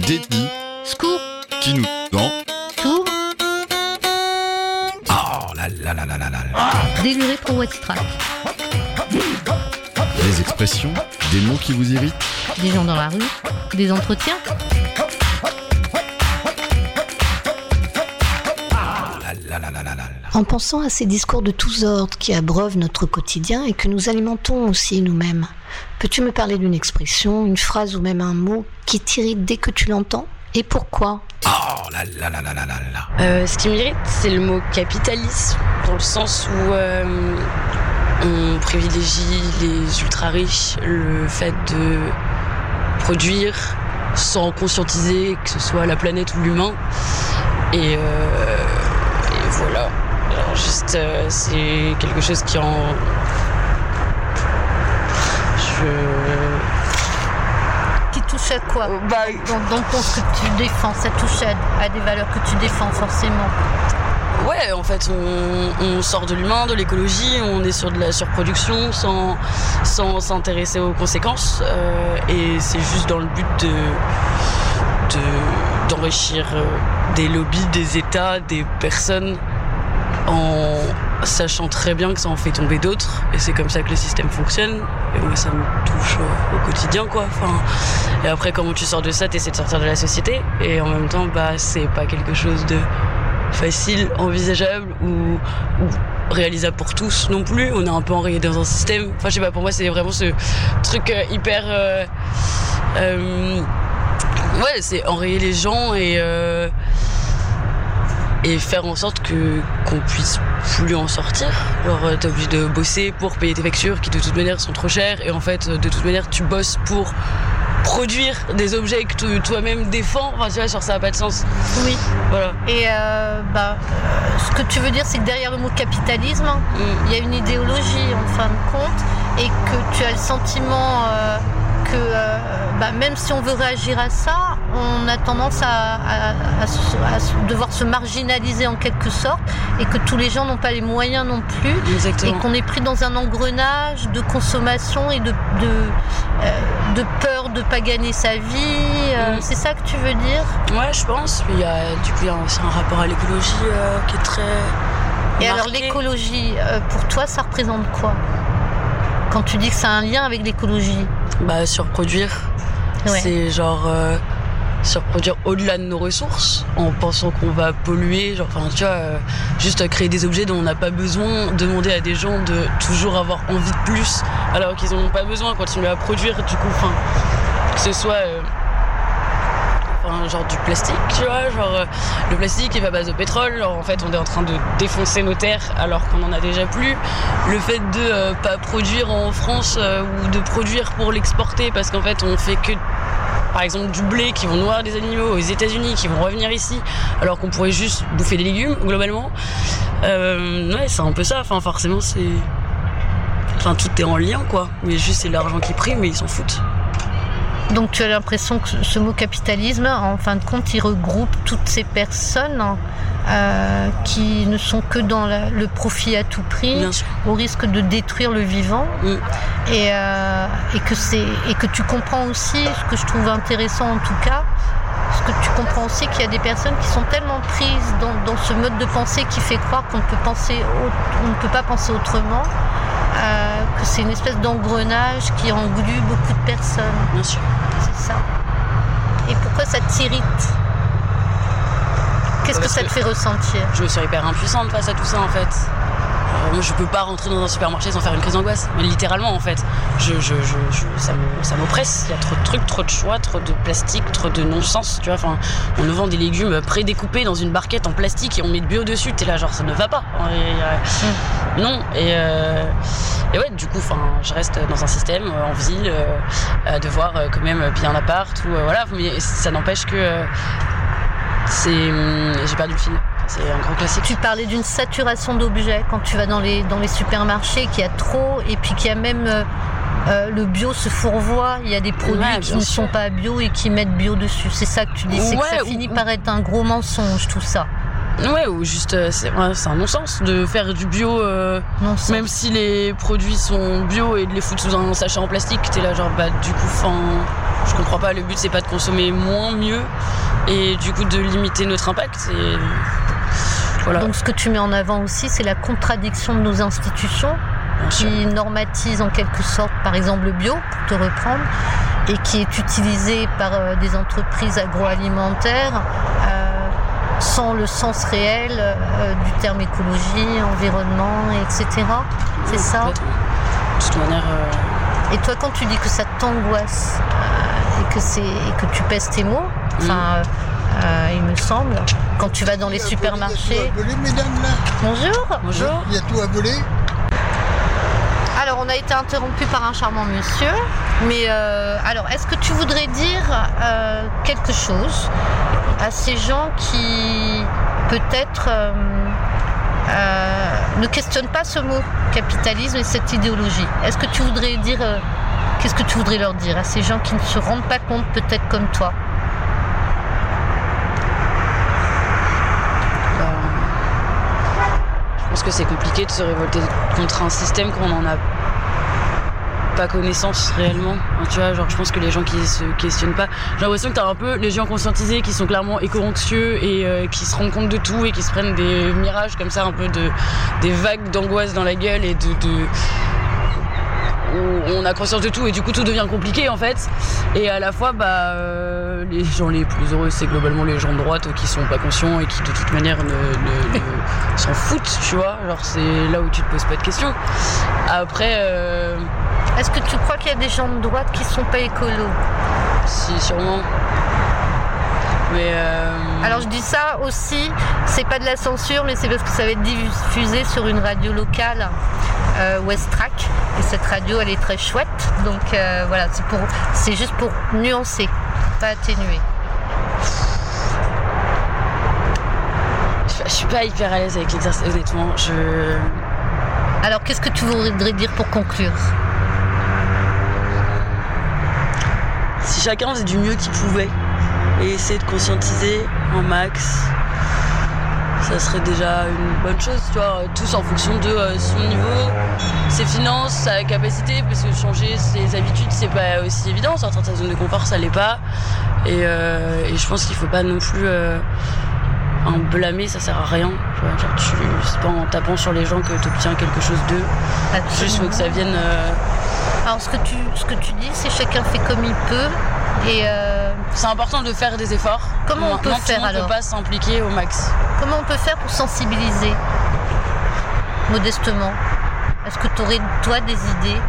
détenus, Scoop, qui nous dans. tour, Oh là là là là là là là. déluré pour What's Track. Des expressions, des mots qui vous irritent. Des gens dans la rue, des entretiens. En pensant à ces discours de tous ordres qui abreuvent notre quotidien et que nous alimentons aussi nous-mêmes, peux-tu me parler d'une expression, une phrase ou même un mot qui t'irrite dès que tu l'entends Et pourquoi? Oh là là là là là là là. Euh, ce qui m'irrite, c'est le mot capitalisme, dans le sens où euh, on privilégie les ultra riches, le fait de produire sans conscientiser que ce soit la planète ou l'humain. Et, euh, et voilà. Juste, euh, c'est quelque chose qui en. Je. Qui touche à quoi Bah, dans, dans ton- ce que tu défends, ça touche à, à des valeurs que tu défends forcément. Ouais, en fait, on, on sort de l'humain, de l'écologie, on est sur de la surproduction sans sans s'intéresser aux conséquences. euh, et c'est juste dans le but de de- d'enrichir euh, des lobbies, des États, des personnes, en sachant très bien que ça en fait tomber d'autres. Et c'est comme ça que le système fonctionne. Et moi, ça me touche au quotidien, quoi. Enfin, et après, comment tu sors de ça, t'essaies de sortir de la société. Et en même temps, bah, c'est pas quelque chose de facile, envisageable ou, réalisable pour tous non plus. On est un peu enrayé dans un système. Enfin, je sais pas, pour moi, c'est vraiment ce truc euh, hyper. euh, euh, ouais, c'est enrayer les gens et. Et faire en sorte que qu'on puisse plus en sortir. Alors euh, t'es obligé de bosser pour payer tes factures qui de toute manière sont trop chères et en fait euh, de toute manière tu bosses pour produire des objets que toi-même défends. Enfin tu vois, genre ça a pas de sens. Oui. Voilà. Et euh, bah, ce que tu veux dire, c'est que derrière le mot capitalisme, Mm. il y a une idéologie en fin de compte, et que tu as le sentiment euh, que euh, bah, même si on veut réagir à ça, on a tendance à, à- à se- à se- devoir se marginaliser en quelque sorte, et que tous les gens n'ont pas les moyens non plus. Et Exactement. qu'on est pris dans un engrenage de consommation et de, de, euh, de peur de pas gagner sa vie. euh, Mm. C'est ça que tu veux dire? Ouais, je pense. Il y a, du coup, il y a aussi un rapport à l'écologie qui est très. Et alors l'écologie, pour toi, ça représente quoi? Quand tu dis que c'est un lien avec l'écologie Bah, surproduire. Ouais. C'est genre. euh, surproduire au-delà de nos ressources en pensant qu'on va polluer genre enfin tu vois euh, juste créer des objets dont on n'a pas besoin demander à des gens de toujours avoir envie de plus alors qu'ils n'en ont pas besoin continuer à produire du coup enfin que ce soit euh, genre du plastique. Tu vois genre euh, le plastique est à base de pétrole. Genre, en fait on est en train de défoncer nos terres alors qu'on en a déjà plus. Le fait de euh, pas produire en France euh, ou de produire pour l'exporter parce qu'en fait on fait que par exemple du blé qui vont nourrir des animaux aux États-Unis qui vont revenir ici alors qu'on pourrait juste bouffer des légumes globalement. Euh, ouais c'est un peu ça. Enfin forcément c'est enfin tout est en lien quoi. Mais juste c'est l'argent qui prime mais ils s'en foutent Donc tu as l'impression que ce- mot capitalisme, en fin de compte, il regroupe toutes ces personnes euh, qui ne sont que dans la- le profit à tout prix, au risque de détruire le vivant. Mm. Et, euh, et, que et que tu comprends aussi, ce que je trouve intéressant en tout cas, ce que tu comprends aussi qu'il y a des personnes qui sont tellement prises dans, dans ce mode de pensée qui fait croire qu'on ne peut, penser au- on ne peut pas penser autrement, euh, c'est une espèce d'engrenage qui englue beaucoup de personnes. bien sûr C'est ça. Et pourquoi ça t'irrite? Qu'est-ce que ça te fait ressentir? je me sens hyper impuissante face à tout ça en fait. Euh, moi, je peux pas rentrer dans un supermarché sans faire une crise d'angoisse, mais littéralement en fait. Je, je, je, ça m'oppresse. Il y a trop de trucs, trop de choix, trop de plastique, trop de non-sens. Tu vois, enfin, on nous vend des légumes prédécoupés dans une barquette en plastique et on met de bio dessus. T'es là, genre ça ne va pas. Et, euh, Non. Et, euh, et ouais, du coup, enfin, je reste dans un système euh, en ville, euh, à devoir euh, quand même payer un appart ou euh, voilà. Mais ça n'empêche que euh, c'est, hum, j'ai perdu le fil. C'est un grand classique. Tu parlais d'une saturation d'objets quand tu vas dans les, dans les supermarchés, qu'il y a trop, et puis qu'il y a même euh, euh, le bio se fourvoie. Il y a des produits Ouais, qui ne sûr. sont pas bio et qui mettent bio dessus. C'est ça que tu dis, c'est que ça ou- finit ou- par être un gros mensonge tout ça. Ouais, ou juste, euh, c'est ouais, un non-sens de faire du bio, euh, Non, même si les produits sont bio et de les foutre sous un sachet en plastique, t'es là genre, bah du coup, enfin, je comprends pas, le but c'est pas de consommer moins, mieux, et du coup de limiter notre impact, et voilà. Donc ce que tu mets en avant aussi, c'est la contradiction de nos institutions qui normatise en quelque sorte, par exemple, le bio, pour te reprendre, et qui est utilisé par euh, des entreprises agroalimentaires euh, sans le sens réel euh, du terme écologie, environnement, etc. C'est ça? De toute manière, euh, Et toi, quand tu dis que ça t'angoisse euh, et, que c'est- et que tu pèses tes mots, enfin, euh, euh, il me semble, quand tu vas dans les Il y a supermarchés. tout à voler, mesdames, là Bonjour bonjour. Il y a tout à voler Alors, on a été interrompu par un charmant monsieur. Mais euh, alors, est-ce que tu voudrais dire euh, quelque chose? À ces gens qui peut-être euh, euh, ne questionnent pas ce mot capitalisme et cette idéologie. Est-ce que tu voudrais dire euh, Qu'est-ce que tu voudrais leur dire à ces gens qui ne se rendent pas compte, peut-être comme toi? Je pense que c'est compliqué de se révolter contre un système qu'on n'en a pas connaissance réellement. Tu vois, genre je pense que les gens qui se questionnent pas, j'ai l'impression que t'as un peu les gens conscientisés qui sont clairement éco-anxieux et euh, qui se rendent compte de tout et qui se prennent des mirages comme ça, un peu de des vagues d'angoisse dans la gueule et de, de où on a conscience de tout et du coup tout devient compliqué en fait. Et à la fois, bah, euh, les gens les plus heureux, c'est globalement les gens de droite qui sont pas conscients et qui de toute manière ne s'en foutent, tu vois. Genre c'est là où tu te poses pas de questions. Après, euh, Est-ce que tu crois qu'il y a des gens de droite qui sont pas écolos si sûrement. Mais euh, Alors je dis ça aussi, c'est pas de la censure, mais c'est parce que ça va être diffusé sur une radio locale, euh, West Track, et cette radio elle est très chouette, donc euh, voilà, c'est pour, c'est juste pour nuancer, pas atténuer. je suis pas hyper à l'aise avec l'exercice, honnêtement. Je Alors qu'est-ce que tu voudrais dire pour conclure? Chacun faisait du mieux qu'il pouvait et essayait de conscientiser un max, ça serait déjà une bonne chose, tu vois, tous en fonction de euh, son niveau, ses finances, sa capacité, parce que changer ses habitudes, c'est pas aussi évident, sortir de sa zone de confort, ça l'est pas. Et, euh, et je pense qu'il faut pas non plus euh, en blâmer, ça sert à rien. Genre, tu, c'est pas en tapant sur les gens que tu obtiens quelque chose d'eux. Juste faut que ça vienne. Alors ce que tu, ce que tu dis, c'est chacun fait comme il peut, et euh, C'est important de faire des efforts. Comment on peut Maintenant, faire, tout le monde alors peut pas s'impliquer au max. comment on peut faire pour sensibiliser modestement? Est-ce que tu aurais toi des idées?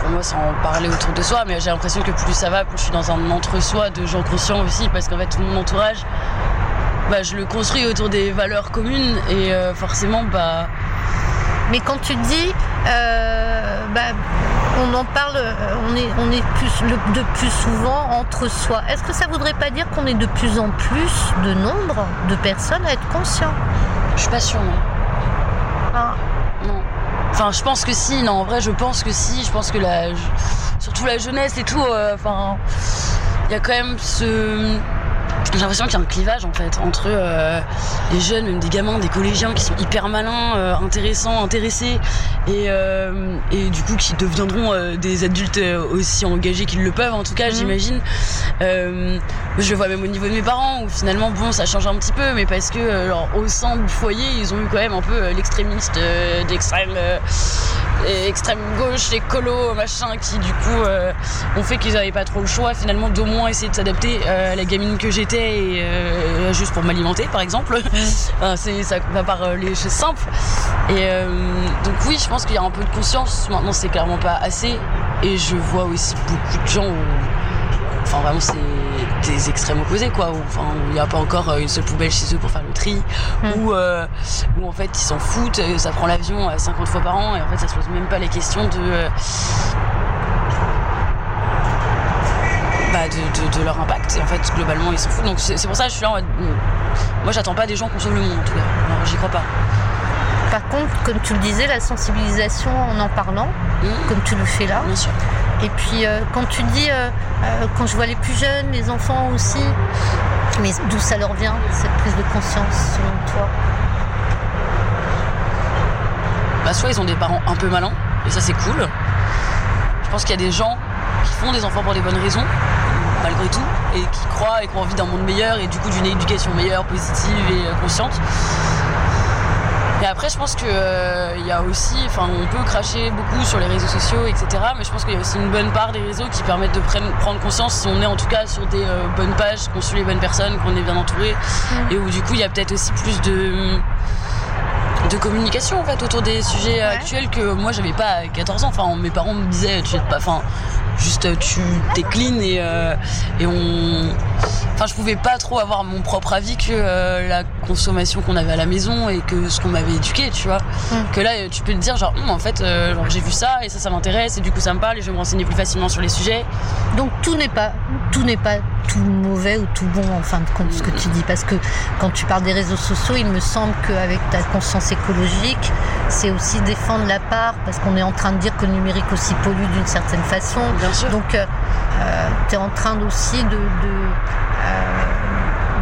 Pour moi, c'est en parler autour de soi, mais j'ai l'impression que plus ça va, plus je suis dans un entre-soi de gens conscients aussi, parce qu'en fait, tout mon entourage, bah, je le construis autour des valeurs communes, et euh, forcément, bah, Mais quand tu dis, euh, bah, on en parle, euh, on est, on est plus, le- de plus souvent entre soi. Est-ce que ça voudrait pas dire qu'on est de plus en plus de nombre de personnes à être conscients je suis pas sûre, non. Ah, Non. Enfin, je pense que si, non, en vrai, je pense que si, je pense que la. Surtout la jeunesse et tout, euh, enfin. Il y a quand même ce. J'ai l'impression qu'il y a un clivage en fait entre euh, les jeunes, même des gamins, des collégiens qui sont hyper malins, euh, intéressants, intéressés et, euh, et du coup qui deviendront des adultes aussi engagés qu'ils le peuvent en tout cas Mhm. j'imagine. Je le vois même au niveau de mes parents où finalement bon ça change un petit peu mais parce que genre, au sein du foyer ils ont eu quand même un peu l'extrémiste d'extrême extrême gauche, les colos, machin, qui du coup euh, ont fait qu'ils n'avaient pas trop le choix finalement d'au moins essayer de s'adapter euh, à la gamine que j'étais et euh, juste pour m'alimenter par exemple. Enfin, c'est ça va par les choses simples. Et euh, donc oui, je pense qu'il y a un peu de conscience. Maintenant, c'est clairement pas assez. Et je vois aussi beaucoup de gens où, enfin vraiment, c'est des extrêmes opposés quoi. Où, enfin, il n'y a pas encore euh, une seule poubelle chez eux pour faire le tri, Mm. ou euh, où en fait ils s'en foutent. euh, Ça prend l'avion euh, 50 fois par an et en fait ça se pose même pas les questions de euh, bah, de, de- de leur impact. Et en fait, globalement, ils s'en foutent. Donc c'est pour ça que je suis là en mode, Moi, j'attends pas des gens qu'on sauve le monde, en tout cas. J'y crois pas. Par contre, comme tu le disais, la sensibilisation en en parlant, Mmh, comme tu le fais là. bien sûr. Et puis euh, quand tu dis, euh, euh, quand je vois les plus jeunes, les enfants aussi, Mais d'où ça leur vient, cette prise de conscience, selon toi Bah, soit ils ont des parents un peu malins, et ça c'est cool. Je pense qu'il y a des gens qui font des enfants pour des bonnes raisons, malgré tout, et qui croient et qui ont envie d'un monde meilleur, et du coup d'une éducation meilleure, positive et consciente. Et après, je pense qu'il il y a aussi, enfin, on peut cracher beaucoup sur les réseaux sociaux, etc. Mais je pense qu'il y a aussi une bonne part des réseaux qui permettent de prenne- prendre conscience si on est en tout cas sur des euh, bonnes pages, qu'on suit les bonnes personnes, qu'on est bien entouré, et où du coup, il y a peut-être aussi plus de de communication en fait autour des sujets actuels que moi j'avais pas à 14 ans. Enfin, mes parents me disaient, tu es pas, enfin, juste euh, tu t'es clean et euh, et on, enfin, je pouvais pas trop avoir mon propre avis que euh, la consommation qu'on avait à la maison et que ce qu'on m'avait éduqué, tu vois. Mm. Que là, tu peux te dire genre, Hum, en fait, euh, genre, j'ai vu ça et ça, ça m'intéresse et du coup ça me parle et je vais me renseigner plus facilement sur les sujets. Donc tout n'est pas tout n'est pas tout mauvais ou tout bon en fin de compte ce que tu dis parce que quand tu parles des réseaux sociaux il me semble qu'avec ta conscience écologique c'est aussi défendre la part parce qu'on est en train de dire que le numérique aussi pollue d'une certaine façon Bien sûr. donc tu es en train aussi de, de, euh,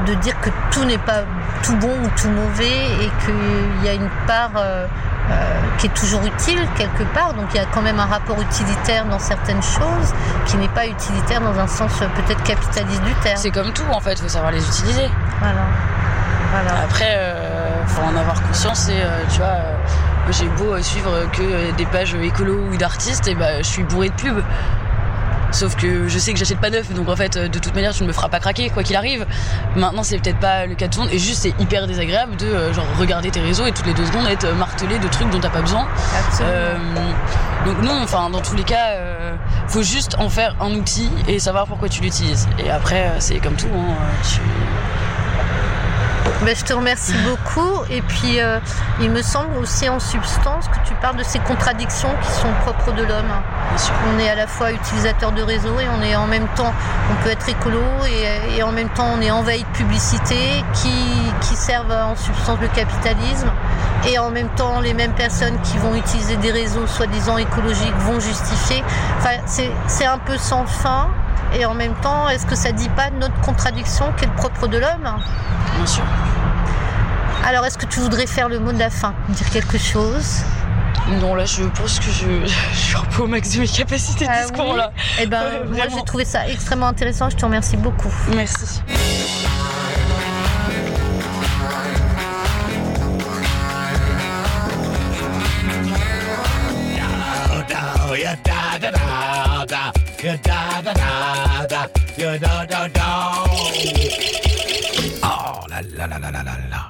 de dire que tout n'est pas tout bon ou tout mauvais et qu'il y a une part euh, euh, qui est toujours utile quelque part. Donc il y a quand même un rapport utilitaire dans certaines choses qui n'est pas utilitaire dans un sens euh, peut-être capitaliste du terme. C'est comme tout en fait, faut savoir les utiliser. Voilà. Voilà. Après, euh, faut en avoir conscience et euh, tu vois, euh, j'ai beau euh, suivre que euh, des pages écolo ou d'artistes, et bah, je suis bourré de pubs. Sauf que je sais que j'achète pas neuf, donc en fait, euh, de toute manière, tu ne me feras pas craquer, quoi qu'il arrive. Maintenant, c'est peut-être pas le cas de tout le monde, et juste, c'est hyper désagréable de euh, genre regarder tes réseaux et toutes les deux secondes être martelé de trucs dont t'as pas besoin. Euh, donc non, enfin, dans tous les cas, euh, faut juste en faire un outil et savoir pourquoi tu l'utilises. Et après, euh, c'est comme tout, hein, tu- Ben, je te remercie beaucoup. Et puis, euh, il me semble aussi en substance que tu parles de ces contradictions qui sont propres de l'homme. On est à la fois utilisateur de réseau et on est en même temps, on peut être écolo et, et en même temps on est envahi de publicités qui, qui servent en substance le capitalisme. Et en même temps, les mêmes personnes qui vont utiliser des réseaux soi-disant écologiques vont justifier. Enfin, c'est un peu sans fin. Et en même temps, est-ce que ça dit pas notre contradiction qui est le propre de l'homme? Bien sûr. Alors, est-ce que tu voudrais faire le mot de la fin Dire quelque chose? Non, là, je pense que je, je suis un peu au max de mes capacités de Ah discours, oui là. Eh ben, Ouais, moi, j'ai trouvé ça extrêmement intéressant. Je te remercie beaucoup. Merci. Da, ya da da da. Oh là là là là là là là.